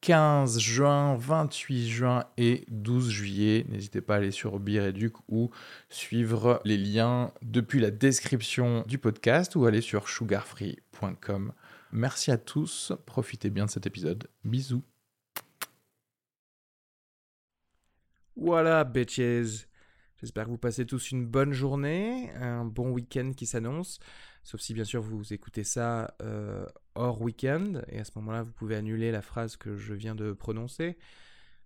15 juin, 28 juin et 12 juillet. N'hésitez pas à aller sur Bireduc ou suivre les liens depuis la description du podcast ou aller sur sugarfree.com. Merci à tous, profitez bien de cet épisode. Bisous. Voilà, bitches. J'espère que vous passez tous une bonne journée, un bon week-end qui s'annonce. Sauf si bien sûr vous écoutez ça euh, hors week-end, et à ce moment-là vous pouvez annuler la phrase que je viens de prononcer.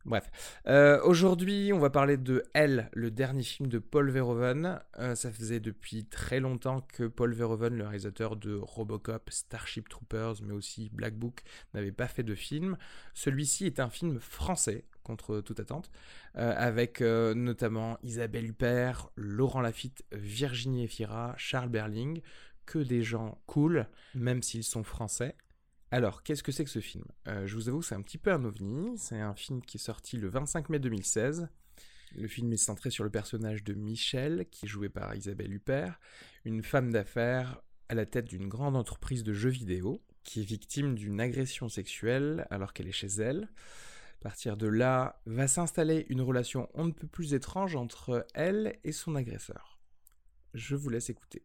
Bref, euh, aujourd'hui on va parler de Elle, le dernier film de Paul Verhoeven. Euh, ça faisait depuis très longtemps que Paul Verhoeven, le réalisateur de Robocop, Starship Troopers, mais aussi Black Book, n'avait pas fait de film. Celui-ci est un film français, contre toute attente, avec notamment Isabelle Huppert, Laurent Lafitte, Virginie Efira, Charles Berling, que des gens cool, même s'ils sont français. Alors, qu'est-ce que c'est que ce film? Euh, Je vous avoue, c'est un petit peu un ovni. C'est un film qui est sorti le 25 mai 2016. Le film est centré sur le personnage de Michel, qui est joué par Isabelle Huppert, une femme d'affaires à la tête d'une grande entreprise de jeux vidéo, qui est victime d'une agression sexuelle alors qu'elle est chez elle. À partir de là, va s'installer une relation on ne peut plus étrange entre elle et son agresseur. Je vous laisse écouter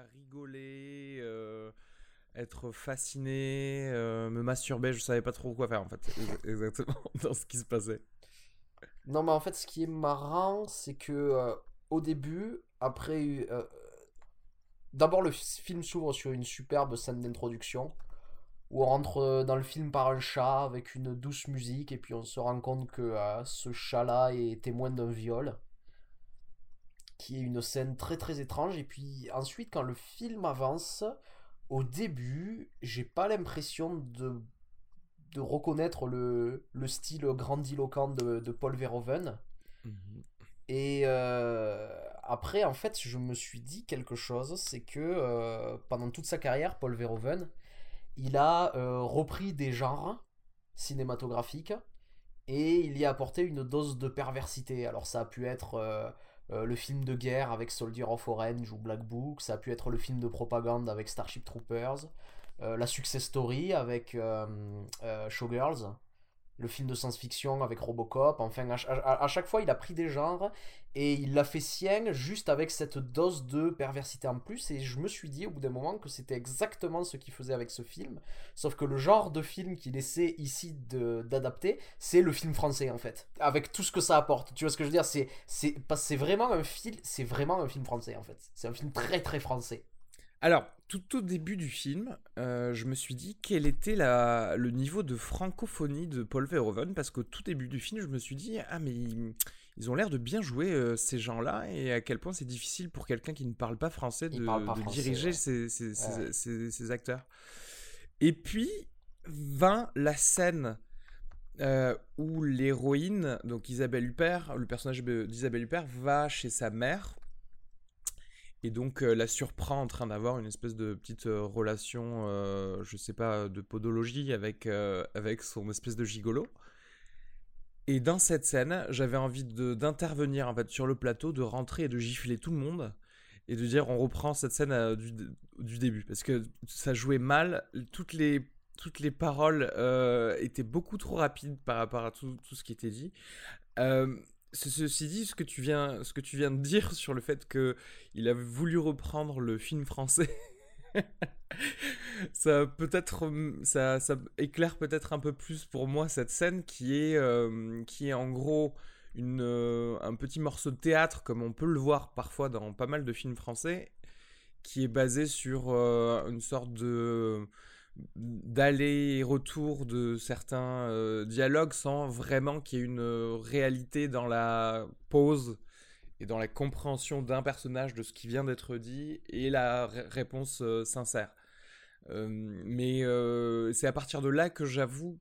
rigoler, euh, être fasciné, euh, me masturber, je savais pas trop quoi faire en fait, exactement dans ce qui se passait. Non, mais en fait, ce qui est marrant, c'est que euh, au début, après, d'abord le film s'ouvre sur une superbe scène d'introduction où on rentre dans le film par un chat avec une douce musique et puis on se rend compte que ce chat-là est témoin d'un viol qui est une scène très très étrange. Et puis ensuite, quand le film avance, au début, j'ai pas l'impression de, de reconnaître le, le style grandiloquent de, de Paul Verhoeven. Mhm. Et euh, après, en fait, je me suis dit quelque chose, c'est que euh, pendant toute sa carrière, Paul Verhoeven, il a euh, repris des genres cinématographiques et il y a apporté une dose de perversité. Alors ça a pu être euh, le film de guerre avec Soldier of Orange ou Black Book, ça a pu être le film de propagande avec Starship Troopers, euh, la success story avec euh, Showgirls, le film de science-fiction avec Robocop. Enfin, à, chaque fois, il a pris des genres et il l'a fait sien juste avec cette dose de perversité en plus. Et je me suis dit au bout d'un moment que c'était exactement ce qu'il faisait avec ce film. Sauf que le genre de film qu'il essaie ici d'adapter, c'est le film français en fait. Avec tout ce que ça apporte. Tu vois ce que je veux dire? C'est vraiment un vraiment un film français en fait. C'est un film très très français. Alors, tout au début du film, euh, je me suis dit quel était la, le niveau de francophonie de Paul Verhoeven, parce qu'au tout début du film, je me suis dit, ah mais ils, ont l'air de bien jouer euh, ces gens-là, et à quel point c'est difficile pour quelqu'un qui ne parle pas français de, diriger ces, acteurs. Et puis vint la scène euh, où l'héroïne, donc Isabelle Huppert, le personnage d'Isabelle Huppert, va chez sa mère et donc euh, la surprend en train d'avoir une espèce de petite euh, relation, euh, je sais pas, de podologie avec, avec son espèce de gigolo. Et dans cette scène, j'avais envie d'intervenir en fait sur le plateau, de rentrer et de gifler tout le monde et de dire on reprend cette scène du, du, début parce que ça jouait mal, toutes les toutes les paroles étaient beaucoup trop rapides par rapport à tout, tout ce qui était dit. Ceci dit, ce que tu viens, ce que tu viens de dire sur le fait que il a voulu reprendre le film français, ça peut-être, ça, ça, éclaire peut-être un peu plus pour moi cette scène qui est, euh, qui est en gros une, euh, un petit morceau de théâtre comme on peut le voir parfois dans pas mal de films français, qui est basé sur euh, une sorte de d'aller et retour de certains euh, dialogues sans vraiment qu'il y ait une euh, réalité dans la pause et dans la compréhension d'un personnage de ce qui vient d'être dit et la réponse euh, sincère. mais c'est à partir de là que j'avoue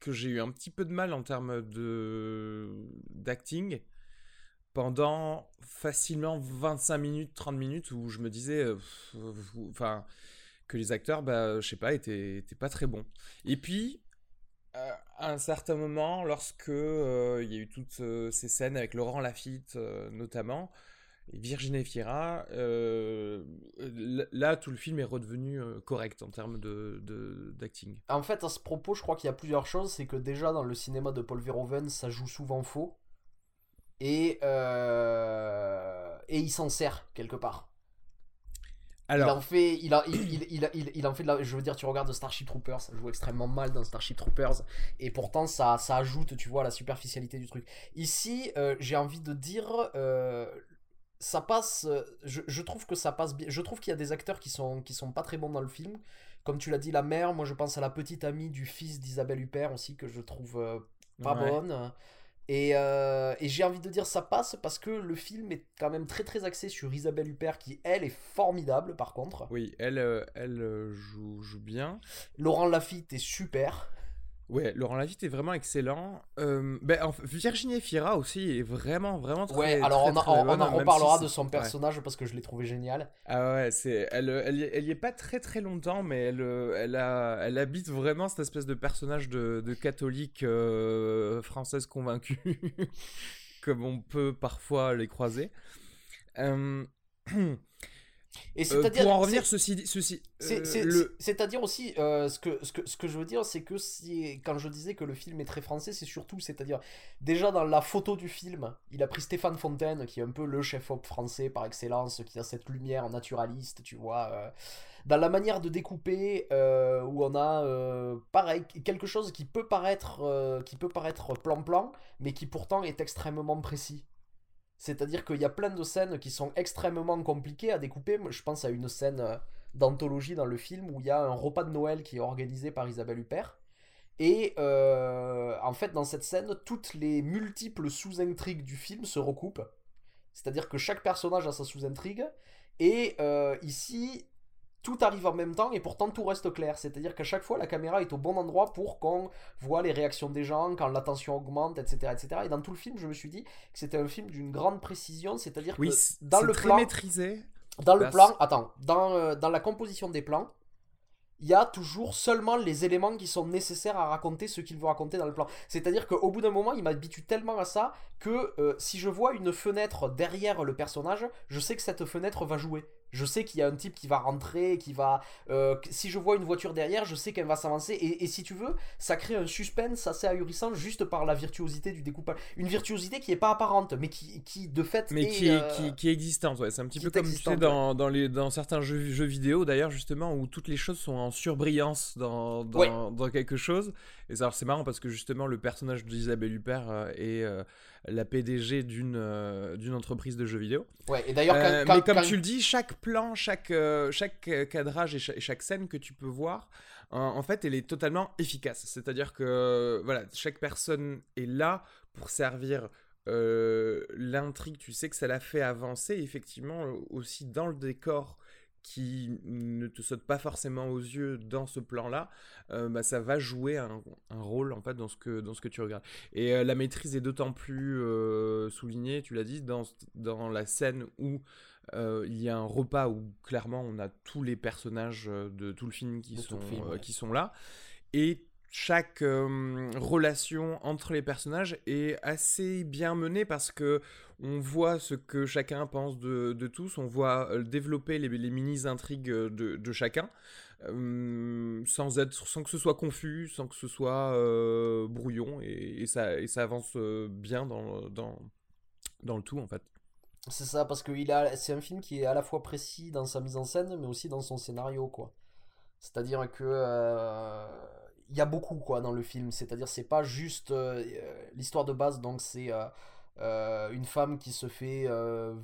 que j'ai eu un petit peu de mal en termes de d'acting pendant facilement 25 minutes, 30 minutes où je me disais, enfin, que les acteurs, bah, je sais pas, étaient, pas très bons. Et puis, à un certain moment, lorsque il y a eu toutes ces scènes avec Laurent Lafitte notamment, Virginie Fira, euh, là, tout le film est redevenu euh, correct en termes de, d'acting. En fait, à ce propos, je crois qu'il y a plusieurs choses. C'est que déjà, dans le cinéma de Paul Verhoeven, ça joue souvent faux. Et, euh, et il s'en sert quelque part. Alors... Il en fait, il, a, il, il, en fait de la, je veux dire, tu regardes Starship Troopers, ça joue extrêmement mal dans Starship Troopers, et pourtant ça, ça ajoute, tu vois, la superficialité du truc. Ici, j'ai envie de dire, ça passe. Euh, je, trouve que ça passe bien. Je trouve qu'il y a des acteurs qui sont, qui sont pas très bons dans le film. Comme tu l'as dit, la mère, moi je pense à la petite amie du fils d'Isabelle Huppert aussi, que je trouve euh, pas bonne. Et, euh, et j'ai envie de dire ça passe parce que le film est quand même très très axé sur Isabelle Huppert qui elle est formidable par contre. Oui, elle, elle joue, joue bien. Laurent Lafitte est super. Ouais, Laurent Lafitte est vraiment excellent. Euh, ben, Virginie Fira aussi est vraiment, vraiment très Ouais, alors on, en reparlera de son personnage parce que je l'ai trouvé génial. Ah ouais, c'est, elle, elle, elle, y est pas très très longtemps, mais elle, elle, a, elle habite vraiment cette espèce de personnage de, de catholique euh, française convaincue, comme on peut parfois les croiser. Euh... Et euh, pour en revenir, ceci, ceci euh, c'est-à-dire aussi euh, ce, que, ce, que, ce que je veux dire, c'est que si, quand je disais que le film est très français, c'est surtout, c'est-à-dire déjà dans la photo du film, il a pris Stéphane Fontaine, qui est un peu le chef-op français par excellence, qui a cette lumière naturaliste, tu vois. dans la manière de découper, où on a pareil quelque chose qui peut paraître, qui peut paraître plan-plan, mais qui pourtant est extrêmement précis. C'est-à-dire qu'il y a plein de scènes qui sont extrêmement compliquées à découper. Je pense à une scène euh, d'anthologie dans le film où il y a un repas de Noël qui est organisé par Isabelle Huppert. Et euh, en fait, dans cette scène, toutes les multiples sous-intrigues du film se recoupent. C'est-à-dire que chaque personnage a sa sous-intrigue. Et euh, ici, tout arrive en même temps et pourtant tout reste clair. C'est-à-dire qu'à chaque fois, la caméra est au bon endroit pour qu'on voit les réactions des gens, quand la tension augmente, etc., etc. Et dans tout le film, je me suis dit que c'était un film d'une grande précision, c'est-à-dire que dans le très plan, maîtrisé. Dans le plan, attends, dans, euh, dans la composition des plans, il y a toujours seulement les éléments qui sont nécessaires à raconter ce qu'il veut raconter dans le plan. C'est-à-dire qu'au bout d'un moment, il m'habitue tellement à ça que euh, si je vois une fenêtre derrière le personnage, je sais que cette fenêtre va jouer. Je sais qu'il y a un type qui va rentrer, qui va. Euh, si je vois une voiture derrière, je sais qu'elle va s'avancer. Et, si tu veux, ça crée un suspense assez ahurissant juste par la virtuosité du découpage. Une virtuosité qui est pas apparente, mais qui, qui de fait. Mais qui, est, euh, qui, est existante, ouais. C'est un petit peu comme tu sais dans, dans, les, dans certains jeux, jeux vidéo d'ailleurs, justement, où toutes les choses sont en surbrillance dans, dans, dans quelque chose. Et c'est marrant parce que justement, le personnage d'Isabelle Huppert euh, est la PDG d'une euh, d'une entreprise de jeux vidéo. Ouais, et d'ailleurs, euh, mais comme tu le dis, chaque plan, chaque, euh, chaque cadrage et chaque, scène que tu peux voir, en, fait, elle est totalement efficace. C'est-à-dire que voilà, chaque personne est là pour servir l'intrigue. Tu sais que ça l'a fait avancer, effectivement, aussi dans le décor qui ne te saute pas forcément aux yeux dans ce plan-là, euh, bah, ça va jouer un, rôle en fait dans ce que, dans ce que tu regardes. Et euh, la maîtrise est d'autant plus euh, soulignée, tu l'as dit, dans, dans la scène où il y a un repas où clairement on a tous les personnages de tout le film qui, sont, qui sont là. Et chaque relation entre les personnages est assez bien menée parce que on voit ce que chacun pense de, tous, on voit euh, développer les, mini-intrigues de, chacun, sans, être, sans que ce soit confus, sans que ce soit euh, brouillon, et, ça, avance euh, bien dans, dans, dans le tout en fait. C'est ça, parce que c'est un film qui est à la fois précis dans sa mise en scène, mais aussi dans son scénario, quoi. C'est-à-dire que il y a beaucoup quoi dans le film. C'est-à-dire c'est pas juste euh, l'histoire de base. Donc c'est euh, euh, une femme qui se fait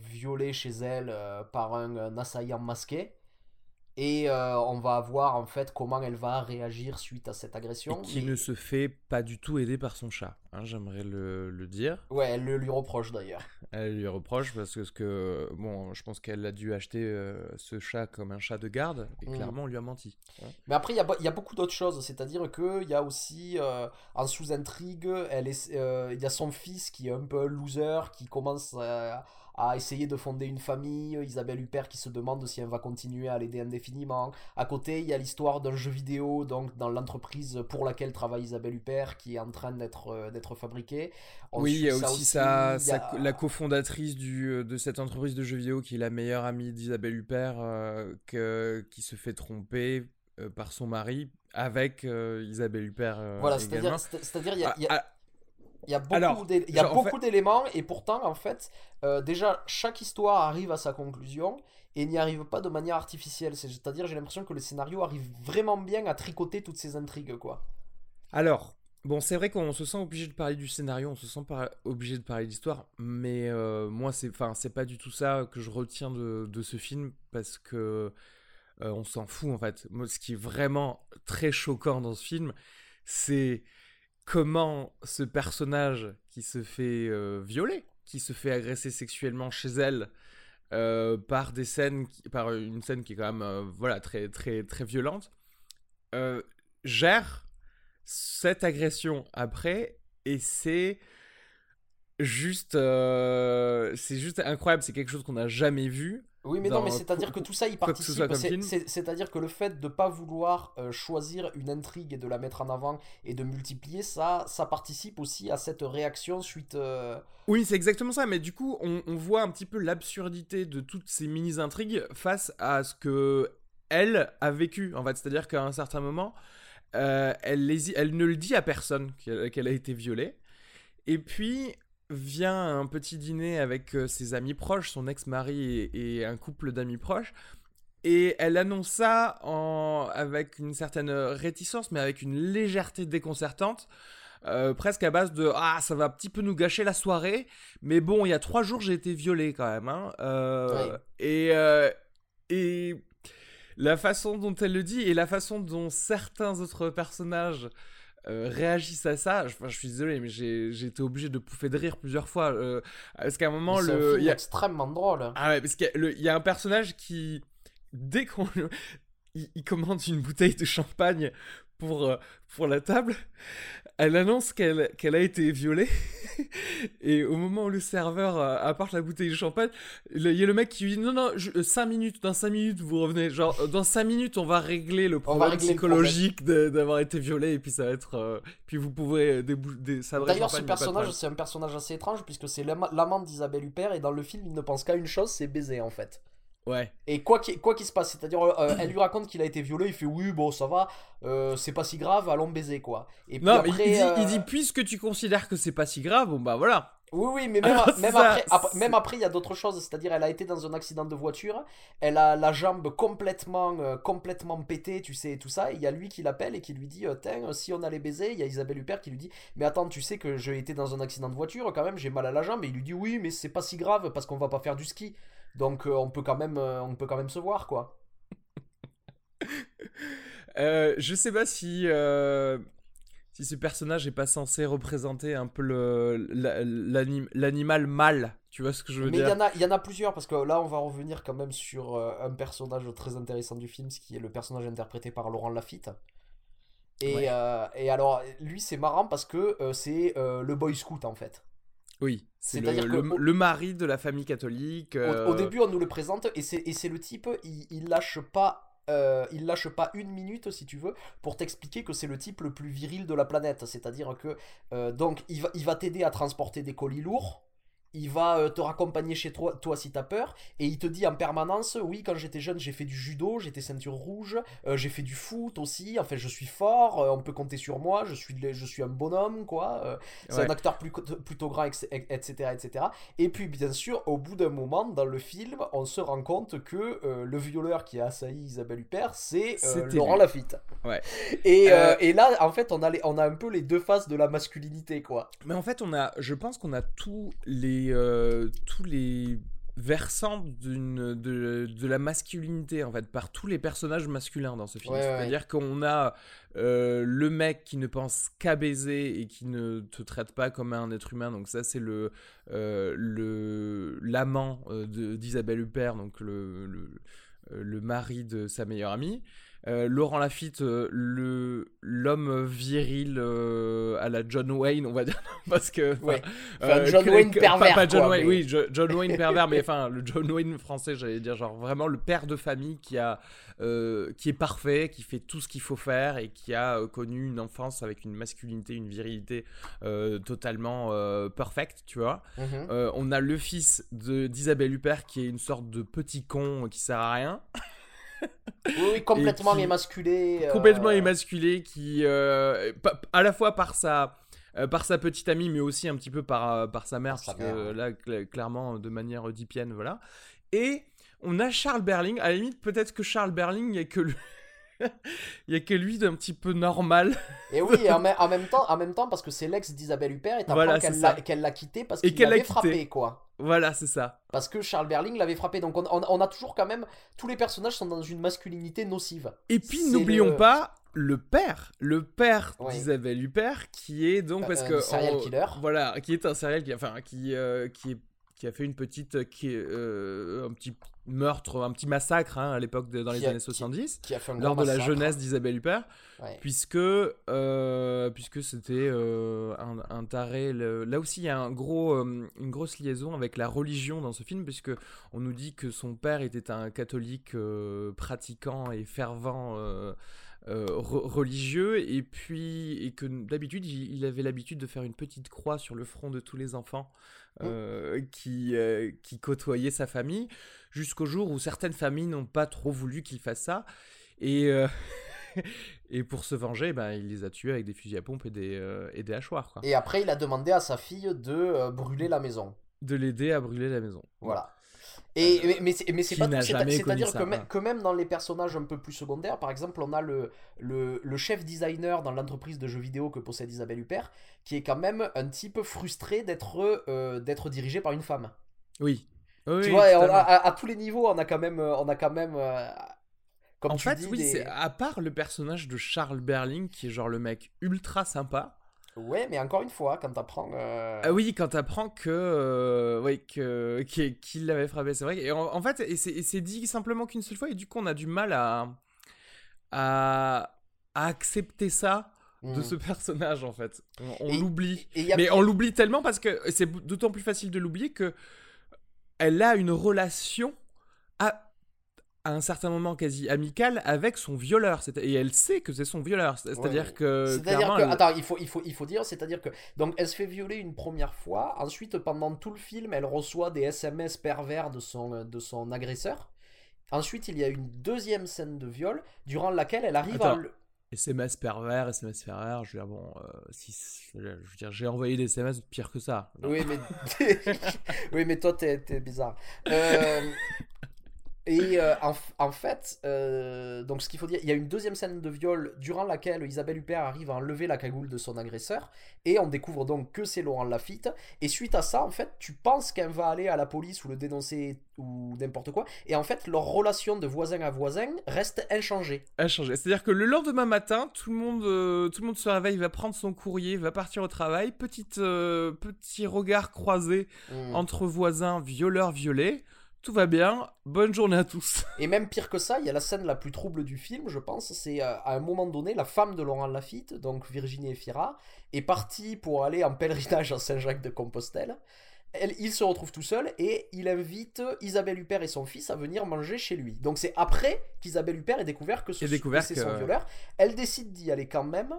violer chez elle par un, assaillant masqué. Et euh, on va voir en fait comment elle va réagir suite à cette agression. Et qui mais- ne se fait pas du tout aider par son chat, hein, j'aimerais le, le dire. Ouais, elle le lui reproche d'ailleurs. Elle lui reproche parce que, ce que bon, je pense qu'elle a dû acheter euh, ce chat comme un chat de garde, et Mhm. clairement on lui a menti. Mais après, il y a, y beaucoup d'autres choses. C'est-à-dire qu'il y a aussi, euh, en sous-intrigue, euh, il y a son fils qui est un peu loser, qui commence à, à essayer de fonder une famille. Isabelle Huppert qui se demande si elle va continuer à l'aider indéfiniment. À côté, il y a l'histoire d'un jeu vidéo, donc dans l'entreprise pour laquelle travaille Isabelle Huppert, qui est en train d'être euh, d'être fabriqué. On oui, il y a aussi sa, il y a- sa- la cofondatrice du, euh, de cette entreprise de jeux vidéo qui est la meilleure amie d'Isabelle Huppert, euh, que- qui se fait tromper euh, par son mari avec euh, Isabelle Huppert euh, Voilà, c'est-à-dire, c'est- c'est-à-dire, il y a- Ah, il y a, beaucoup d'éléments et pourtant, en fait, euh, déjà, chaque histoire arrive à sa conclusion et n'y arrive pas de manière artificielle. C'est- C'est-à-dire, j'ai l'impression que le scénario arrive vraiment bien à tricoter toutes ces intrigues, quoi. Alors, bon, c'est vrai qu'on se sent obligé de parler du scénario, on se sent pas obligé de parler de l'histoire, mais euh, moi, c'est, pas du tout ça que je retiens de, de ce film parce que euh, on s'en fout en fait. Moi, ce qui est vraiment très choquant dans ce film, c'est comment ce personnage qui se fait euh, violer, qui se fait agresser sexuellement chez elle. euh, par des scènes, par une scène qui est quand même euh, très très très violente, gère cette agression après et c'est juste c'est juste incroyable c'est quelque chose qu'on n'a jamais vu Oui, mais non, mais c'est-à-dire que tout ça, il participe. C'est-à-dire que le fait de pas vouloir euh, choisir une intrigue et de la mettre en avant et de multiplier ça, ça participe aussi à cette réaction suite. euh, oui c'est exactement ça mais du coup on, on voit un petit peu l'absurdité de toutes ces mini intrigues face à ce que elle a vécu en fait c'est à dire qu'à un certain moment euh, elle, les- elle ne le dit à personne qu'elle qu'elle a été violée et puis vient un petit dîner avec euh, ses amis proches, son ex-mari et, et un couple d'amis proches. Et elle annonce ça en... avec une certaine réticence, mais avec une légèreté déconcertante. euh, presque à base de ah ça va un petit peu nous gâcher la soirée mais bon il y a trois jours j'ai été violée quand même hein. Euh, et euh, et la façon dont elle le dit et la façon dont certains autres personnages euh, réagissent à ça, je, enfin, je suis désolé, mais j'ai été obligé de pouffer de rire plusieurs fois. euh, parce qu'à un moment, le, il y a- extrêmement drôle. ah ouais, parce qu'il y, a y un personnage qui, dès qu'on il, il commande une bouteille de champagne pour, euh, pour la table, elle annonce qu'elle a été violée. Et au moment où le serveur euh, apporte la bouteille de champagne, il y a le mec qui lui dit Non, non, 5 minutes, dans 5 minutes vous revenez. Genre, euh, dans 5 minutes, on va régler le problème régler psychologique d'avoir été violé. Et puis ça va être. euh, puis vous pourrez D'ailleurs, ce personnage, c'est un personnage assez étrange puisque c'est l'ama- l'amant d'Isabelle Huppert et dans le film, il ne pense qu'à une chose, c'est baiser en fait. Ouais. Et quoi qu'il quoi qu'il se passe, c'est-à-dire, euh, elle lui raconte qu'il a été violé, il fait oui, bon, ça va, euh, c'est pas si grave, allons baiser quoi. Et puis Non, mais il, dit, euh, il dit Puisque tu considères que c'est pas si grave, bon bah voilà. Oui, oui, mais même, Alors, même, ça, après, même après, il y a d'autres choses. C'est-à-dire, elle a été dans un accident de voiture, elle a la jambe complètement, euh, complètement pétée, tu sais, et tout ça. Et il y a lui qui l'appelle et qui lui dit euh, Tiens, euh, si on allait baiser, il y a Isabelle Huppert qui lui dit Mais attends, tu sais que j'ai été dans un accident de voiture, quand même, j'ai mal à la jambe. Et il lui dit Oui, mais c'est pas si grave parce qu'on va pas faire du ski. Donc, euh, on, peut quand même, euh, on peut quand même se voir, quoi. Euh, je sais pas si, si ce personnage est pas censé représenter un peu le- l'animal mâle. Tu vois ce que je veux Mais il y, dire? en a, il y en a plusieurs, parce que là, on va revenir quand même sur un personnage très intéressant du film, ce qui est le personnage interprété par Laurent Lafitte. Et, Ouais. et alors, lui, c'est marrant parce que c'est le boy scout, en fait. Oui, c'est le, C'est-à-dire mari de la famille catholique. Au, euh, au début, on nous le présente, et c'est le type, il, il lâche pas... euh, il lâche pas une minute si tu veux pour t'expliquer que c'est le type le plus viril de la planète c'est à dire que euh, donc il va il va t'aider à transporter des colis lourds il va euh, te raccompagner chez toi, toi si t'as peur, et il te dit en permanence, oui, quand j'étais jeune, j'ai fait du judo, j'étais ceinture rouge, euh, j'ai fait du foot aussi, enfin, je suis fort, euh, on peut compter sur moi, je suis, je suis un bonhomme, quoi. euh, c'est Ouais. un acteur plus, plutôt grand, etc., etc.. Et puis, bien sûr, au bout d'un moment, dans le film, on se rend compte que le violeur qui a assailli Isabelle Huppert, c'est Laurent lui. Lafitte. Ouais. Et, et là, en fait, on a, les- on a un peu les deux faces de la masculinité, quoi. Mais en fait, on a, je pense qu'on a tous les, euh, tous les versant d'une de, de la masculinité en fait par tous les personnages masculins dans ce film. C'est-à-dire qu'on a euh, le mec qui ne pense qu'à baiser et qui ne te traite pas comme un être humain. Donc ça c'est le euh, l'amant d'Isabelle Huppert, donc le, le, le mari de sa meilleure amie. Euh, Laurent Lafitte, euh, le l'homme viril euh, à la John Wayne, on va dire, parce que John Wayne pervers, pas, John Wayne, oui, John Wayne pervers, mais enfin le John Wayne français, j'allais dire genre vraiment le père de famille qui a qui est parfait, qui fait tout ce qu'il faut faire et qui a connu une enfance avec une masculinité, une virilité totalement perfecte, tu vois. Mhm. on a le fils d'Isabelle Huppert qui est une sorte de petit con qui sert à rien. Oui, complètement émasculé. Euh, complètement émasculé, qui, euh, à la fois par sa, euh, par sa petite amie, mais aussi un petit peu par, par sa mère, parce que là, clairement, de manière oedipienne, voilà. Et on a Charles Berling, à la limite, peut-être que Charles Berling, il n'y a que lui. il y a que lui d'un petit peu normal. Et oui, en, en, même temps, en même temps, parce que c'est l'ex d'Isabelle Huppert et t'apprends qu'elle l'a quitté parce qu'il l'avait frappé, quoi. Voilà, c'est ça. Parce que Charles Berling l'avait frappé. Donc on, a toujours quand même. Tous les personnages sont dans une masculinité nocive. Et puis n'oublions pas le père. Le père d'Isabelle Huppert qui est donc. Parce que. Un serial killer. Voilà, qui est un serial killer. Enfin, qui, euh, qui est qui a fait une petite qui euh, un petit meurtre un petit massacre hein, à l'époque dans les années 70 qui, a fait lors de la jeunesse d'Isabelle Huppert puisque euh, puisque c'était euh, un, taré là aussi il y a un gros une grosse liaison avec la religion dans ce film puisque on nous dit que son père était un catholique pratiquant et fervent religieux et puis et que d'habitude il, avait l'habitude de faire une petite croix sur le front de tous les enfants euh, qui, euh, qui côtoyait sa famille, jusqu'au jour où certaines familles n'ont pas trop voulu qu'il fasse ça. Et, euh, et pour se venger, ben, il les a tués avec des fusils à pompe et des, et des hachoirs. Et après, il a demandé à sa fille de brûler la maison. De l'aider à brûler la maison. Voilà. Et, mais, mais c'est pas tout. C'est-à-dire que, que, même dans les personnages un peu plus secondaires, par exemple, on a le, le, le chef designer dans l'entreprise de jeux vidéo que possède Isabelle Huppert, qui est quand même un type frustré d'être euh, d'être dirigé par une femme. Oui. tu vois, à, tous les niveaux, on a quand même. On a quand même euh, comme en fait, oui, c'est à part le personnage de Charles Berling, qui est genre le mec ultra sympa. Ouais, mais encore une fois, quand t'apprends. Euh... Ah oui, quand t'apprends que. Euh, que, qu'il l'avait frappé, c'est vrai. Et en, fait, c'est dit simplement qu'une seule fois, et du coup, on a du mal à. à, accepter ça de hmm. ce personnage, en fait. On, l'oublie. Mais on l'oublie tellement parce que c'est d'autant plus facile de l'oublier que. Elle a une relation à à un certain moment quasi amical avec son violeur. Et elle sait que c'est son violeur. C'est-à-dire que c'est-à-dire que attends il faut il faut il faut dire c'est-à-dire que donc elle se fait violer une première fois. Ensuite pendant tout le film elle reçoit des SMS pervers de son de son agresseur. Ensuite il y a une deuxième scène de viol durant laquelle elle arrive à SMS pervers, SMS pervers, je veux dire, bon, euh, si, je veux dire, j'ai envoyé des SMS pire que ça. Oui, mais, oui, mais toi, t'es, bizarre. Euh, et euh, en, fait, euh, donc ce qu'il faut dire, il y a une deuxième scène de viol durant laquelle Isabelle Huppert arrive à enlever la cagoule de son agresseur. Et on découvre donc que c'est Laurent Lafitte. Et suite à ça, en fait, tu penses qu'elle va aller à la police ou le dénoncer ou n'importe quoi. Et en fait, leur relation de voisin à voisin reste inchangée. Inchangée. C'est-à-dire que le lendemain matin, tout le monde, euh, tout le monde se réveille, va prendre son courrier, va partir au travail. Petite, petit regard croisé hmm. entre voisins, violeurs, violés tout va bien, bonne journée à tous. Et même pire que ça, il y a la scène la plus trouble du film, je pense, c'est euh, à un moment donné, la femme de Laurent Lafitte, donc Virginie Efira, est partie pour aller en pèlerinage à Saint-Jacques de Compostelle. Elle, il se retrouve tout seul et il invite Isabelle Huppert et son fils à venir manger chez lui. Donc c'est après qu'Isabelle Huppert ait découvert que, ce, c'est son violeur. Elle décide d'y aller quand même.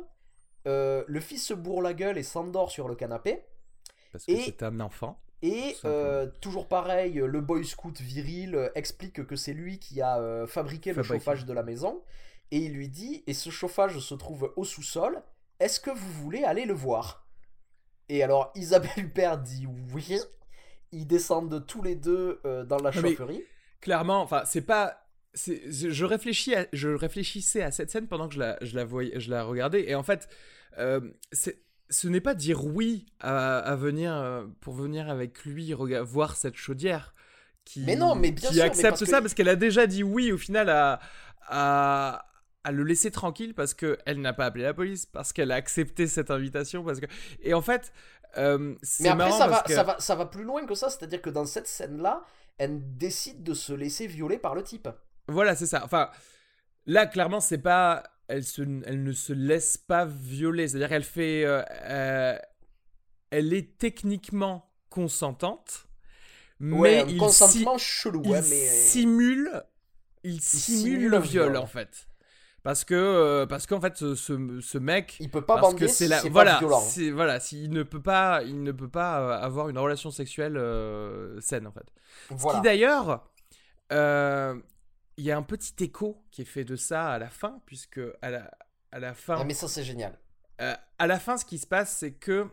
Euh, le fils se bourre la gueule et s'endort sur le canapé. Parce que c'est un enfant. Et euh, toujours pareil, le boy scout viril euh, explique que c'est lui qui a euh, fabriqué le chauffage de la maison. Et il lui dit, et ce chauffage se trouve au sous-sol, est-ce que vous voulez aller le voir? Et alors Isabelle Huppert dit oui. Ils descendent tous les deux dans la chaufferie. clairement, enfin, c'est pas je, réfléchis je réfléchissais à cette scène pendant que je la, je la, voyais, je la regardais. Et en fait, c'est ce n'est pas dire oui à, venir euh, pour venir avec lui voir cette chaudière qui, Mais non, mais bien qui sûr, mais accepte que- ça parce qu'elle a déjà dit oui au final à, à, à le laisser tranquille parce qu'elle n'a pas appelé la police, parce qu'elle a accepté cette invitation. Parce que... Et en fait, euh, c'est Mais après, marrant ça va, parce que... ça, va, ça va plus loin que ça, c'est-à-dire que dans cette scène-là, elle décide de se laisser violer par le type. Voilà, c'est ça. Enfin, là, clairement, c'est pas. Elle, se... elle ne se laisse pas violer. C'est-à-dire qu'elle fait. euh, euh, Elle est techniquement consentante. Ouais, mais il, consentement chelou, si- ouais, il mais... simule. Il simule, simule le viol, viol. en fait. Parce que, euh, parce qu'en fait, ce, ce, mec, Il peut pas parce bander que c'est si la, voilà, c'est voilà, s'il ne peut pas, il ne peut pas euh, avoir une relation sexuelle euh, saine, en fait. Voilà. Qui d'ailleurs, euh, il y a un petit écho qui est fait de ça à la fin, puisque à la, à la fin, Ah, mais ça, c'est génial. euh, à la fin, ce qui se passe, c'est que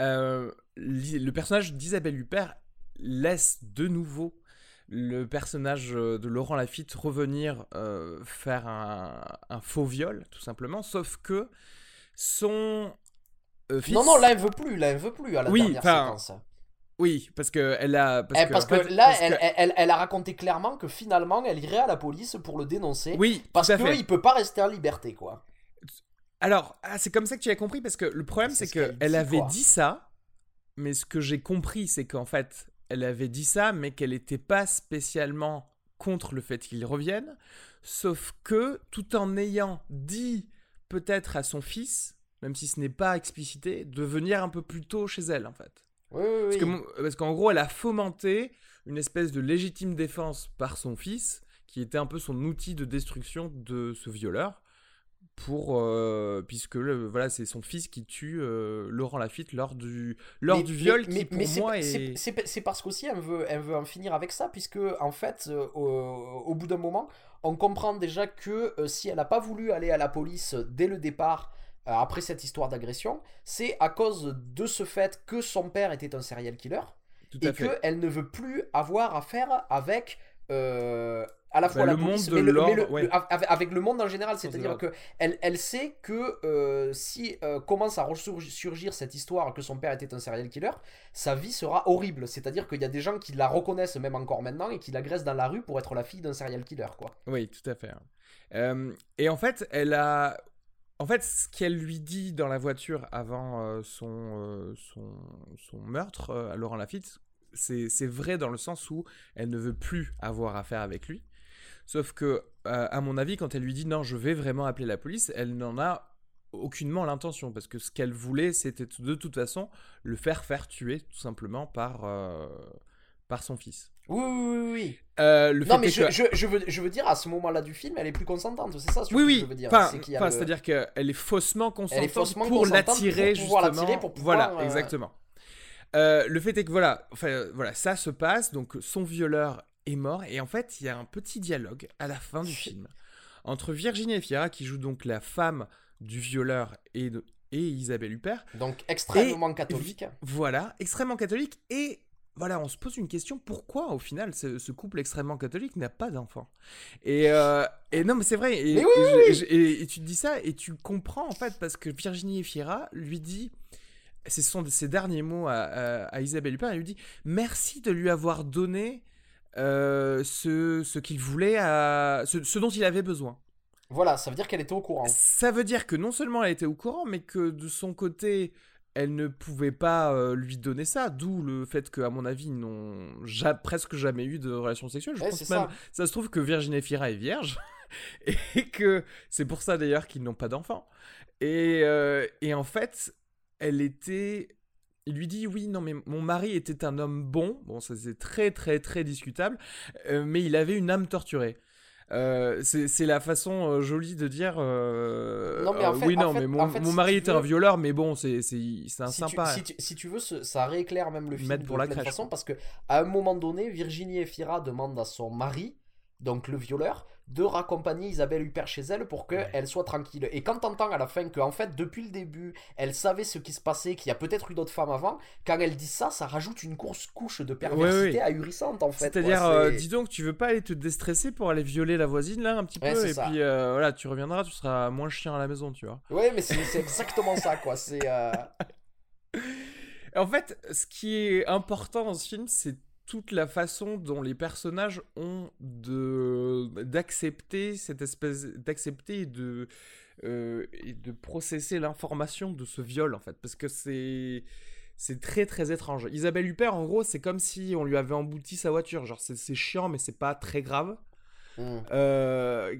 euh, le personnage d'Isabelle Huppert laisse de nouveau le personnage euh, de Laurent Lafitte revenir euh, faire un, un faux viol, tout simplement, sauf que son fils... Non, non, là, elle veut plus, là, elle veut plus à la Oui, dernière séquence. Oui, parce que elle a... Parce Eh, que, parce en que fait, là, parce elle, que- elle, elle- elle a raconté clairement que finalement, elle irait à la police pour le dénoncer. Oui, parce qu'il peut pas rester en liberté, quoi. Alors, ah, c'est comme ça que tu as compris, parce que le problème, C'est c'est ce qu'elle dit, avait quoi. dit ça, mais ce que j'ai compris, c'est qu'en fait, elle avait dit ça, mais qu'elle n'était pas spécialement contre le fait qu'il revienne, sauf que tout en ayant dit peut-être à son fils, même si ce n'est pas explicité, de venir un peu plus tôt chez elle, en fait. Oui, oui, Parce oui. qu'en gros, elle a fomenté une espèce de légitime défense par son fils, qui était un peu son outil de destruction de ce violeur, pour euh, puisque le- voilà, c'est son fils qui tue euh, Laurent Lafitte lors du lors Mais- du viol, mais- qui pour mais c'est- moi c'est- est c'est c'est parce qu'aussi elle veut, elle veut en finir avec ça, puisque en fait, euh, au, bout d'un moment, on comprend déjà que si elle n'a pas voulu aller à la police dès le départ, après cette histoire d'agression, c'est à cause de ce fait que son père était un serial killer tout et qu'elle ne veut plus avoir affaire avec euh, à la fois Bah, la le police, monde mais de le- mais le- ouais. avec, le monde en général. C'est-à-dire que elle, elle sait que euh, si euh, commence à ressurgir cette histoire que son père était un serial killer, sa vie sera horrible. C'est-à-dire qu'il y a des gens qui la reconnaissent même encore maintenant et qui l'agressent dans la rue pour être la fille d'un serial killer, quoi. Oui, tout à fait. Euh, et en fait, elle a. En fait, ce qu'elle lui dit dans la voiture avant euh, son, euh, son, son meurtre euh, à Laurent Lafitte, c'est vrai dans le sens où elle ne veut plus avoir affaire avec lui. Sauf que, à mon avis, quand elle lui dit non, je vais vraiment appeler la police, elle n'en a aucunement l'intention. Parce que ce qu'elle voulait, c'était de toute façon le faire faire tuer, tout simplement, par, par son fils. Oui, oui, oui, oui. Euh, le Non, fait mais est je, que- je, je veux, je veux dire, à ce moment-là du film, elle est plus consentante, c'est ça surtout Oui, que oui. je veux dire. Enfin, C'est qu'il y a enfin, le- c'est-à-dire qu'elle est faussement consentante faussement pour l'attirer justement. l'attirer, pour pouvoir, voilà, euh, exactement. Euh, le fait est que voilà, enfin voilà, ça se passe. Donc son violeur est mort et en fait il y a un petit dialogue à la fin du film entre Virginie Efira qui joue donc la femme du violeur et, de- et Isabelle Huppert. Donc extrêmement Et- catholique. Voilà, extrêmement catholique et voilà, on se pose une question pourquoi au final ce, ce couple extrêmement catholique n'a pas d'enfant? Et, euh, et non mais c'est vrai et, Mais oui, et je- et- et tu te dis ça et tu comprends en fait parce que Virginie Efira lui dit ce sont ses derniers mots à, à- à Isabelle Huppert elle lui dit merci de lui avoir donné euh, ce, ce qu'il voulait à ce, ce dont il avait besoin. Voilà, ça veut dire qu'elle était au courant. ça veut dire que non seulement elle était au courant, mais que de son côté, elle ne pouvait pas euh, lui donner ça. D'où le fait qu'à mon avis, ils n'ont ja- presque jamais eu de relation sexuelle. Je Ouais, pense même, ça. ça. se trouve que Virginie Fira est vierge. et que c'est pour ça d'ailleurs qu'ils n'ont pas d'enfant. Et, euh, et en fait, elle était. Il lui dit oui, non, mais mon mari était un homme bon. Bon, ça c'est très, très, très discutable. euh, mais il avait une âme torturée. Euh, c'est la façon euh, jolie de dire. euh, Non, mais en fait- oui, en non, fait- mais mon, en fait, mon si mari tu était veux- un violeur, mais bon, c'est un si, tu, sympa. si, tu, si tu veux, ça rééclaire même le film Mettre de pour la crèche, façons quoi. parce que à un moment donné, Virginie Efira demande à son mari, donc le violeur, de raccompagner Isabelle Huppert chez elle pour qu'elle soit tranquille. Et quand t'entends à la fin qu'en fait, depuis le début, elle savait ce qui se passait, qu'il y a peut-être eu d'autres femmes avant, quand elle dit ça, ça rajoute une course couche de perversité Ouais, ouais. ahurissante en fait. C'est-à-dire, euh, dis donc, tu veux pas aller te déstresser pour aller violer la voisine là un petit peu et ça. puis euh, voilà, tu reviendras, tu seras moins chien à la maison, tu vois. Ouais, mais c'est c'est exactement ça quoi. C'est. euh, En fait, ce qui est important dans ce film, c'est toute la façon dont les personnages ont de d'accepter cette espèce d'accepter et de euh, et de processer l'information de ce viol en fait parce que c'est c'est très très étrange. Isabelle Huppert en gros c'est comme si on lui avait embouti sa voiture genre c'est chiant mais c'est pas très grave. Hmm. Euh,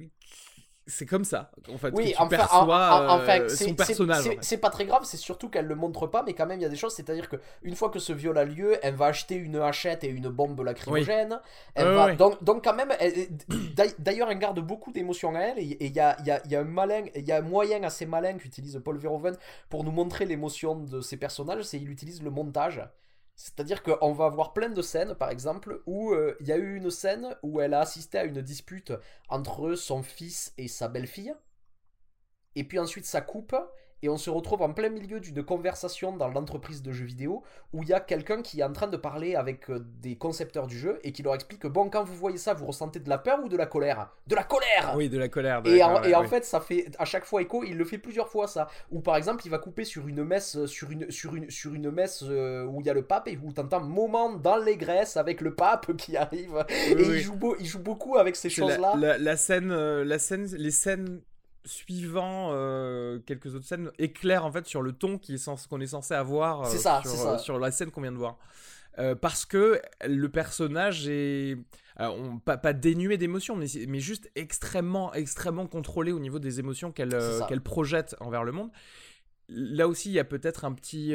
c'est comme ça, en fait, Oui, que tu enfin, perçois en- en- en fait, euh, c'est- son personnage. c'est- en fait. C'est pas très grave, c'est surtout qu'elle le montre pas, mais quand même il y a des choses. C'est-à-dire que une fois que ce viol a lieu, elle va acheter une hachette et une bombe lacrymogène. Elle va donc, donc quand même, elle- d'ailleurs, elle garde beaucoup d'émotions à elle. Et il y a, il y, a, il y a un malin, il y a un moyen assez malin qu'utilise Paul Verhoeven pour nous montrer l'émotion de ses personnages, c'est il utilise le montage. C'est-à-dire qu'on va avoir plein de scènes, par exemple, où euh, il y a eu une scène où elle a assisté à une dispute entre son fils et sa belle-fille. Et puis ensuite ça coupe et on se retrouve en plein milieu d'une conversation dans l'entreprise de jeux vidéo où il y a quelqu'un qui est en train de parler avec euh, des concepteurs du jeu et qui leur explique que bon quand vous voyez ça vous ressentez de la peur ou de la colère? De la colère Oui, de la colère. et en, et fait, ça fait à chaque fois écho. Il le fait plusieurs fois ça. Ou par exemple, il va couper sur une messe, euh, sur une sur une sur une messe euh, où il y a le pape et où t'entends moment dans l'égresse avec le pape qui arrive. et oui. il joue beau, il joue beaucoup avec ces choses là. La, la scène, la scène, les scènes suivant euh, quelques autres scènes éclairent en fait sur le ton est qu'on est censé avoir euh, C'est ça, sur, c'est ça. euh, sur la scène qu'on vient de voir. Euh, parce que le personnage est alors, on- pas, pas dénué d'émotions, mais, juste extrêmement, extrêmement contrôlé au niveau des émotions qu'elle qu'elle projette envers le monde. Là aussi, il y a peut-être un petit,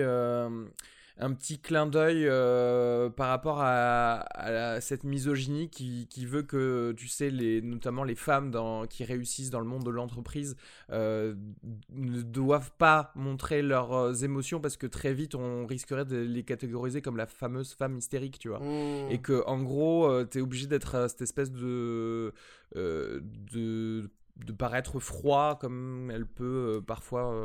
un petit clin d'œil euh, par rapport à, à la- cette misogynie qui, qui veut que, tu sais, les, notamment les femmes dans, qui réussissent dans le monde de l'entreprise euh, ne doivent pas montrer leurs euh, émotions parce que très vite on risquerait de les catégoriser comme la fameuse femme hystérique, tu vois. Hmm. Et que en gros, euh, t'es obligé d'être cette espèce de, de de paraître froid comme elle peut parfois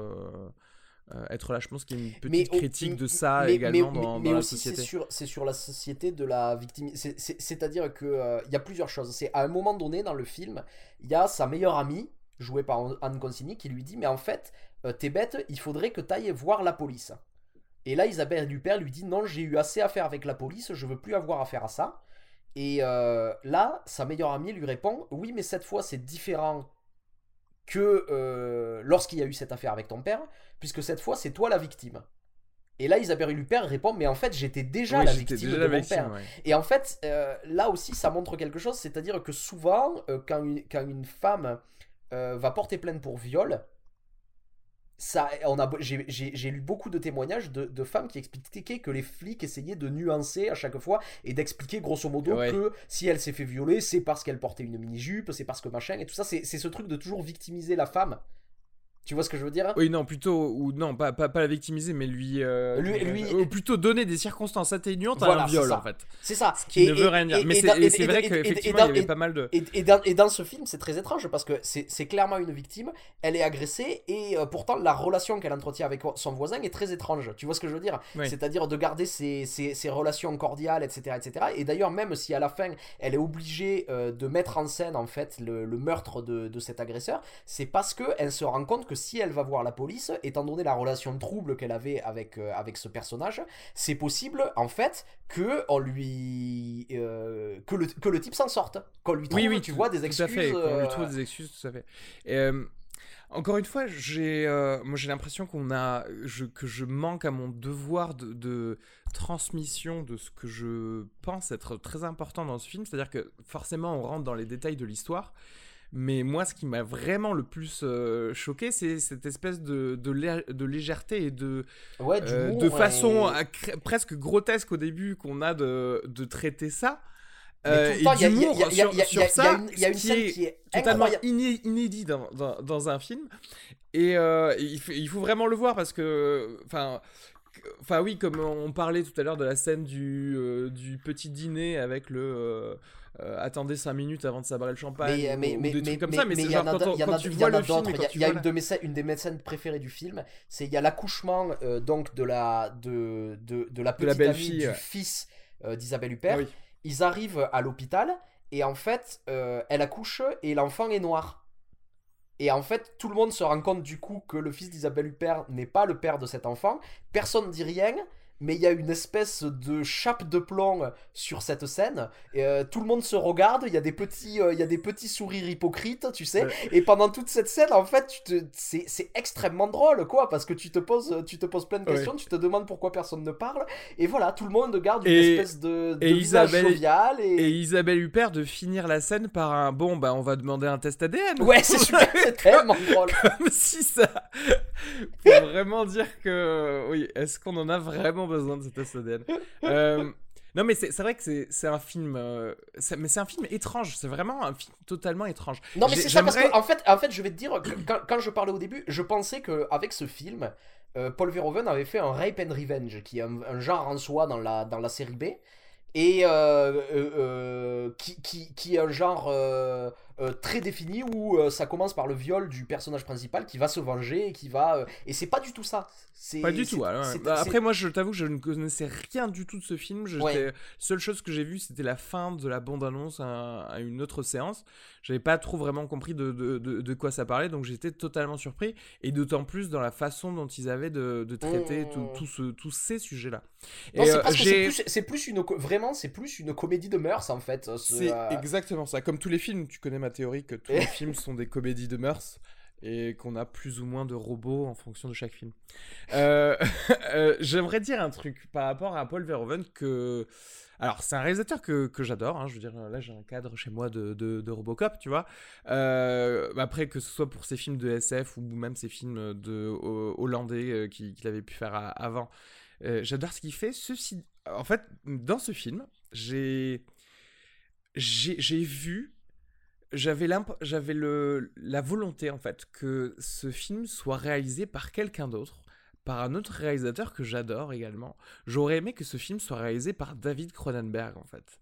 euh, être là. Je pense qu'il y a une petite Mais critique de ça mais- également dans, la aussi, c'est société. sur, c'est sur la société de la victime. c'est- c'est- C'est-à-dire que euh, y a plusieurs choses. C'est à un moment donné dans le film, il y a sa meilleure amie, jouée par Anne Consigny, qui lui dit Mais en fait, euh, t'es bête, il faudrait que t'ailles voir la police. Et là, Isabelle Dupère lui dit Non, j'ai eu assez à faire avec la police, je veux plus avoir affaire à ça. Et euh, là, sa meilleure amie lui répond Oui, mais cette fois, c'est différent que euh, lorsqu'il y a eu cette affaire avec ton père, puisque cette fois, c'est toi la victime. Et là, Isabelle Huppert répond Mais en fait, j'étais déjà Oui, la victime déjà de la mon victime, père. ouais. Et en fait, euh, là aussi, ça montre quelque chose, c'est-à-dire que souvent, euh, quand, une, quand une femme va porter plainte pour viol, ça, on a, j'ai, lu beaucoup de témoignages de, de femmes qui expliquaient que les flics essayaient de nuancer à chaque fois et d'expliquer grosso modo Ouais. que si elle s'est fait violer, c'est parce qu'elle portait une mini-jupe, c'est parce que machin, et tout ça, c'est, c'est ce truc de toujours victimiser la femme. Tu vois ce que je veux dire Oui, non, plutôt, ou non, pas, pas, pas la victimiser, mais lui, euh, Lui- lui- ou plutôt donner des circonstances atténuantes à Voilà, un c'est viol en fait. C'est ça. Ce qui ne veut rien dire. mais c'est et c'est et- vrai et- et- qu'effectivement, et il y avait et- pas mal de. Et, et dans, et dans ce film, c'est très étrange parce que c'est c'est clairement une victime, elle est agressée et euh, pourtant la relation qu'elle entretient avec son voisin est très étrange. Tu vois ce que je veux dire? Oui. C'est-à-dire de garder ses, ses- ses relations cordiales, etc. etc. Et d'ailleurs, même si à la fin, elle est obligée euh, de mettre en scène en fait le, le meurtre de, de cet agresseur, c'est parce qu'elle se rend compte que si elle va voir la police, étant donné la relation trouble qu'elle avait avec, euh, avec ce personnage, c'est possible en fait que on lui euh, que, le, que le type s'en sorte, qu'on lui trouve, Oui, oui, tu tout- vois, des tout excuses. à fait. Qu'on euh, lui trouve des excuses, tout à fait. Et, euh, encore une fois, j'ai, euh, moi j'ai l'impression qu'on a, je, que je manque à mon devoir de, de transmission de ce que je pense être très important dans ce film. C'est-à-dire que forcément, on rentre dans les détails de l'histoire. Mais moi, ce qui m'a vraiment le plus euh, choqué, c'est cette espèce de, de, lé- de légèreté et de, ouais, euh, de façon à cr- presque grotesque au début qu'on a de, de traiter ça. Euh, et il y a- d'humour sur, sur ça, une- il y a une ce qui scène est qui est totalement incroyable. iné- inédit dans, dans, dans un film. Et euh, il, faut, il faut vraiment le voir parce que, enfin, enfin oui, comme on parlait tout à l'heure de la scène du, euh, du petit dîner avec le. Euh, euh, attendez 5 minutes avant de sabrer le champagne Mais, ou- mais, ou mais, des trucs comme ça mais c'est il y genre a quand, quand tu vois le film Il y une, de mes scènes, une de mes scènes préférées du film, c'est il y a l'accouchement euh, donc de la de, de, de la De la petite amie belle-fille, du ouais. fils euh, d'Isabelle Huppert. Oui. Ils arrivent à l'hôpital et en fait, euh, elle accouche et l'enfant est noir. Et en fait, tout le monde se rend compte du coup que le fils d'Isabelle Huppert n'est pas le père de cet enfant. Personne ne dit rien. Mais il y a une espèce de chape de plomb sur cette scène. Et, euh, tout le monde se regarde, il y, a des petits, euh, il y a des petits sourires hypocrites, tu sais. Et pendant toute cette scène, en fait, te... c'est extrêmement drôle, quoi, parce que tu te poses, tu te poses plein de questions, tu te demandes pourquoi personne ne parle. Et voilà, tout le monde garde une espèce de, de et Isabelle, jovial. Et... et... Isabelle Huppert de finir la scène par un bon, bah on va demander un test ADN. Ouais, c'est super, c'est tellement drôle. Comme si ça. Pour vraiment dire que. Oui, est-ce qu'on en a vraiment besoin de cet test ADN euh, Non, mais c'est vrai que c'est un film. Euh, mais c'est un film étrange. C'est vraiment un film totalement étrange. Non, mais c'est ça parce que, en fait, en fait, je vais te dire, quand, quand je parlais au début, je pensais qu'avec ce film, euh, Paul Verhoeven avait fait un Rape and Revenge, qui est un, genre en soi dans la, dans la série B. Et qui, qui, qui, est un genre euh, très défini où euh, ça commence par le viol du personnage principal qui va se venger et qui va euh, et c'est pas du tout ça. C'est pas du tout bah, après moi je t'avoue que je ne connaissais rien du tout de ce film. Ouais. seule chose que j'ai vue c'était la fin de la bande annonce à, une autre séance. J'avais pas trop vraiment compris de, de, de, quoi ça parlait donc j'étais totalement surpris. Et d'autant plus dans la façon dont ils avaient de, traiter mmh. tous ces sujets là c'est plus, une vraiment c'est plus une comédie de mœurs en fait c'est exactement ça. Comme tous les films tu connais ma théorie que tous les films sont des comédies de mœurs et qu'on a plus ou moins de robots en fonction de chaque film. Euh, euh, j'aimerais dire un truc par rapport à Paul Verhoeven que... Alors, c'est un réalisateur que, que j'adore. Hein, je veux dire, là, j'ai un cadre chez moi de, de, Robocop, tu vois. Euh, après, que ce soit pour ses films de SF ou même ses films de hollandais qu'il avait pu faire avant, j'adore ce qu'il fait. Ceci, en fait, dans ce film, j'ai j'ai vu j'avais j'avais le la volonté en fait que ce film soit réalisé par quelqu'un d'autre par un autre réalisateur que j'adore également. J'aurais aimé que ce film soit réalisé par David Cronenberg en fait.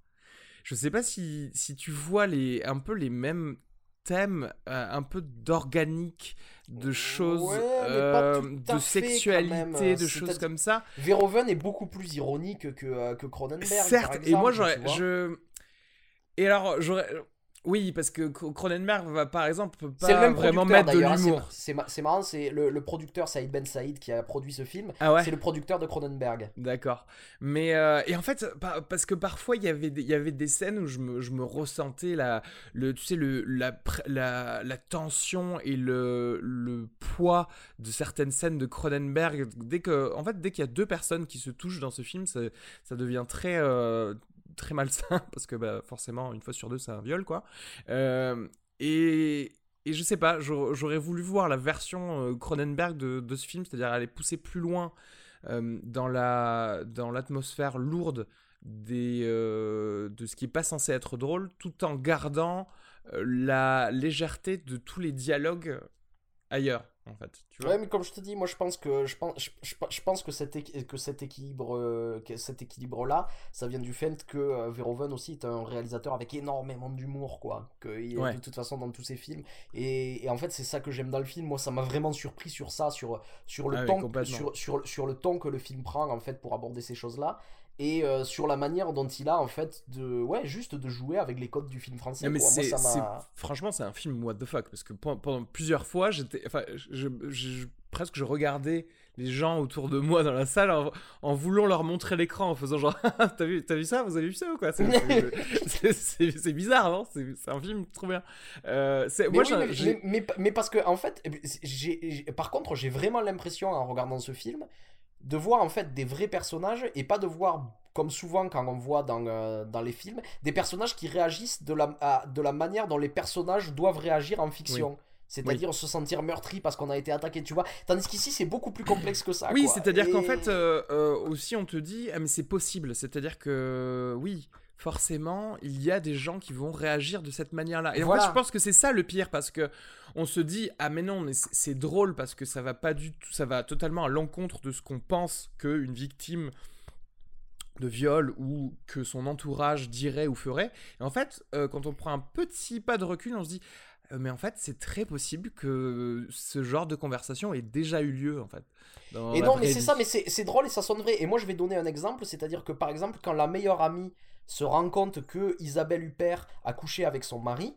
Je sais pas si, si tu vois les un peu les mêmes thèmes euh, un peu d'organique de choses euh, de sexualité de choses comme ça. Verhoeven est beaucoup plus ironique que, euh, que Cronenberg certes et moi j'aurais je et alors j'aurais oui, parce que Cronenberg va par exemple pas le même vraiment mettre de hein, l'humour. C'est marrant, c'est le, producteur Saïd Ben Saïd qui a produit ce film. Ah ouais c'est le producteur de Cronenberg. D'accord. Mais euh, et en fait, parce que parfois il y avait des, il y avait des scènes où je me, je me ressentais la, le, tu sais le, la, la, la tension et le, le poids de certaines scènes de Cronenberg. Dès que, en fait, dès qu'il y a deux personnes qui se touchent dans ce film, ça, ça devient très euh, très malsain parce que bah, forcément une fois sur deux c'est un viol quoi. Euh, et, et je sais pas j'aurais voulu voir la version euh, Cronenberg de, ce film c'est-à-dire aller pousser plus loin euh, dans la dans l'atmosphère lourde des de ce qui est pas censé être drôle tout en gardant la légèreté de tous les dialogues ailleurs en fait. Tu vois ouais, mais comme je te dis, moi je pense que je pense, je, pense que cet, que cet équilibre, euh, cet équilibre là, ça vient du fait que euh, Verhoeven aussi est un réalisateur avec énormément d'humour, quoi. Qu'il est de toute façon dans tous ses films. Et, en fait, c'est ça que j'aime dans le film. Moi, ça m'a vraiment surpris sur ça, sur sur le ah temps, sur, sur, sur le temps que le film prend en fait pour aborder ces choses là et euh, sur la manière dont il a en fait de ouais juste de jouer avec les codes du film français mais franchement c'est un film what the fuck parce que pendant, plusieurs fois j'étais enfin je, presque je regardais les gens autour de moi dans la salle en, voulant leur montrer l'écran en faisant genre t'as vu as vu ça vous avez vu ça ou quoi? C'est bizarre non? C'est un film trop bien. Euh, mais, moi, mais, mais, mais, parce que en fait j'ai par contre j'ai vraiment l'impression en regardant ce film de voir en fait des vrais personnages et pas de voir comme souvent quand on voit dans, euh, dans les films des personnages qui réagissent de la, de la manière dont les personnages doivent réagir en fiction. C'est-à-dire se sentir meurtri parce qu'on a été attaqué, tu vois. Tandis qu'ici, c'est beaucoup plus complexe que ça. Oui, c'est-à-dire qu'en fait, euh, euh, aussi, on te dit, ah, mais c'est possible. C'est-à-dire que, oui, forcément, il y a des gens qui vont réagir de cette manière-là. Et en fait, je pense que c'est ça le pire parce que on se dit ah mais non, mais c'est drôle parce que ça va pas du tout, ça va totalement à l'encontre de ce qu'on pense qu'une victime de viol ou que son entourage dirait ou ferait. Et en fait, euh, quand on prend un petit pas de recul, on se dit euh, mais en fait, c'est très possible que ce genre de conversation ait déjà eu lieu en fait. Et non, mais c'est ça, mais c'est drôle et ça sonne vrai. Et moi, je vais donner un exemple, c'est-à-dire que par exemple, quand la meilleure amie se rend compte que Isabelle Huppert a couché avec son mari,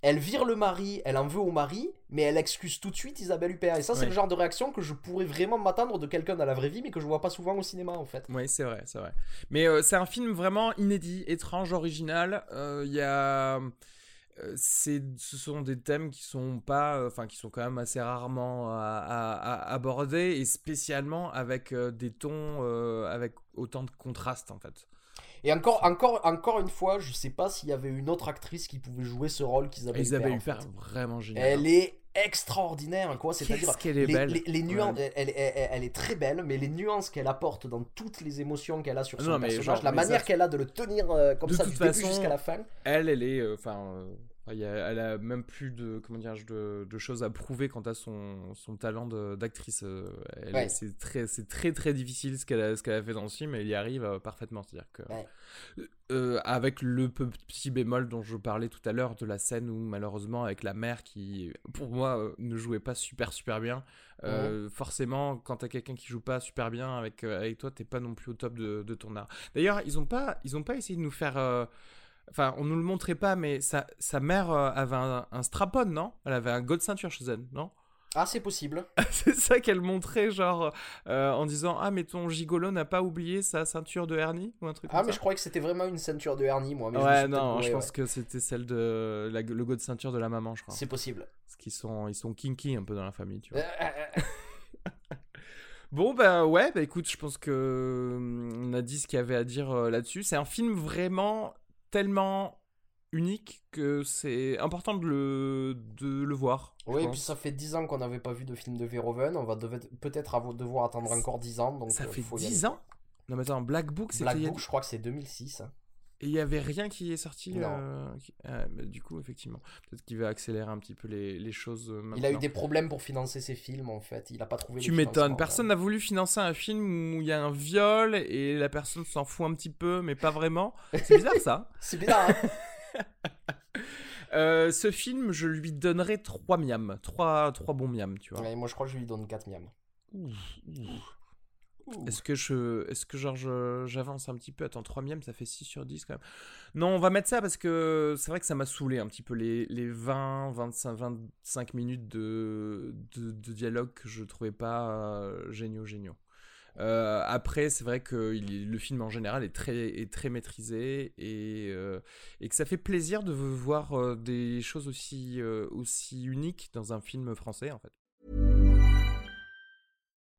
elle vire le mari, elle en veut au mari, mais elle excuse tout de suite Isabelle Huppert. Et ça, c'est Ouais. le genre de réaction que je pourrais vraiment m'attendre de quelqu'un dans la vraie vie, mais que je vois pas souvent au cinéma en fait. Oui, c'est vrai, c'est vrai. Mais euh, c'est un film vraiment inédit, étrange, original. Euh, Il y a, euh, c'est, ce sont des thèmes qui sont pas, euh, enfin, qui sont quand même assez rarement aborder et spécialement avec euh, des tons, euh, avec autant de contraste en fait. Et encore, encore, encore une fois, je sais pas s'il y avait une autre actrice qui pouvait jouer ce rôle qu'Isabelle Isabelle Huppert. en Huppert, fait. vraiment géniale. Elle est extraordinaire, quoi. C'est-à-dire, Qu'est-ce qu'elle est les, belle. les- les nuances, Ouais. elle, elle- elle- elle est très belle, mais les nuances qu'elle apporte dans toutes les émotions qu'elle a sur Non, son personnage, genre, la manière ça- qu'elle a de le tenir euh, comme De ça du début jusqu'à la fin. Elle, elle est, euh, enfin, euh, il a- elle a même plus de, comment dire, de, de choses à prouver quant à son, son talent d'actrice. euh, Ouais. C'est très, très très difficile ce qu'elle a, ce fait dans le film, et elle y arrive euh, parfaitement. C'est-à-dire que, Ouais. euh, avec le pe- petit bémol dont je parlais tout à l'heure de la scène où malheureusement avec la mère qui, pour moi, ne jouait pas super super bien. euh, Forcément, quand t'as quelqu'un qui joue pas super bien avec avec toi, t'es pas non plus au top de, de ton art. D'ailleurs, ils ont pas, ils ont pas essayé de nous faire. euh, Enfin, on nous le montrait pas, mais sa, sa mère euh, avait un, un strap-on, non? Elle avait un god ceinture chez elle, non? Ah, c'est possible. C'est ça qu'elle montrait, genre, euh, en disant Ah, mais ton gigolo n'a pas oublié sa ceinture de hernie Ou un truc Ah, comme mais ça. je croyais que c'était vraiment une ceinture de hernie, moi. Mais je Ouais, peut-être non, je ouais. pense que c'était celle de la, le god ceinture de la maman, je crois. C'est possible. Parce qu'ils sont, ils sont kinky un peu dans la famille, tu vois. Euh, Bon, bah ouais, bah écoute, je pense que hum, on a dit ce qu'il y avait à dire euh, là-dessus. C'est un film vraiment tellement unique que c'est important de le, de le voir. Oui, et puis ça fait 10 ans qu'on n'avait pas vu de film de Verhoeven. On va peut-être devoir attendre encore 10 ans. Donc Ça euh, fait faut y 10 aller. ans? Non, mais attends, Black Book, c'était Black a- Book, je crois que c'est 2006. hein. Et il y avait rien qui est sorti Non. euh, qui- ah, bah, Du coup, effectivement, peut-être qu'il va accélérer un petit peu les, les choses euh, Il a eu maintenant. des problèmes pour financer ses films en fait. Il a pas trouvé. Tu m'étonnes, personne n'a voulu financer un film où il y a un viol et la personne s'en fout un petit peu, mais pas vraiment. C'est bizarre ça. C'est bizarre. hein Euh, ce film, je lui donnerais 3 miams, 3, trois bons miams, tu vois. Ouais, moi je crois que je lui donne 4 miams. Est-ce que je, est-ce que j'avance un petit peu? Attends, 3 miams, ça fait 6 sur 10 quand même. Non, on va mettre ça parce que c'est vrai que ça m'a saoulé un petit peu les, les 20, 25, 25 minutes de, de, dialogue que je trouvais pas euh, géniaux, géniaux. Euh, après, c'est vrai que le film en général est très, est très maîtrisé et, euh, et que ça fait plaisir de voir des choses aussi, aussi uniques dans un film français en fait.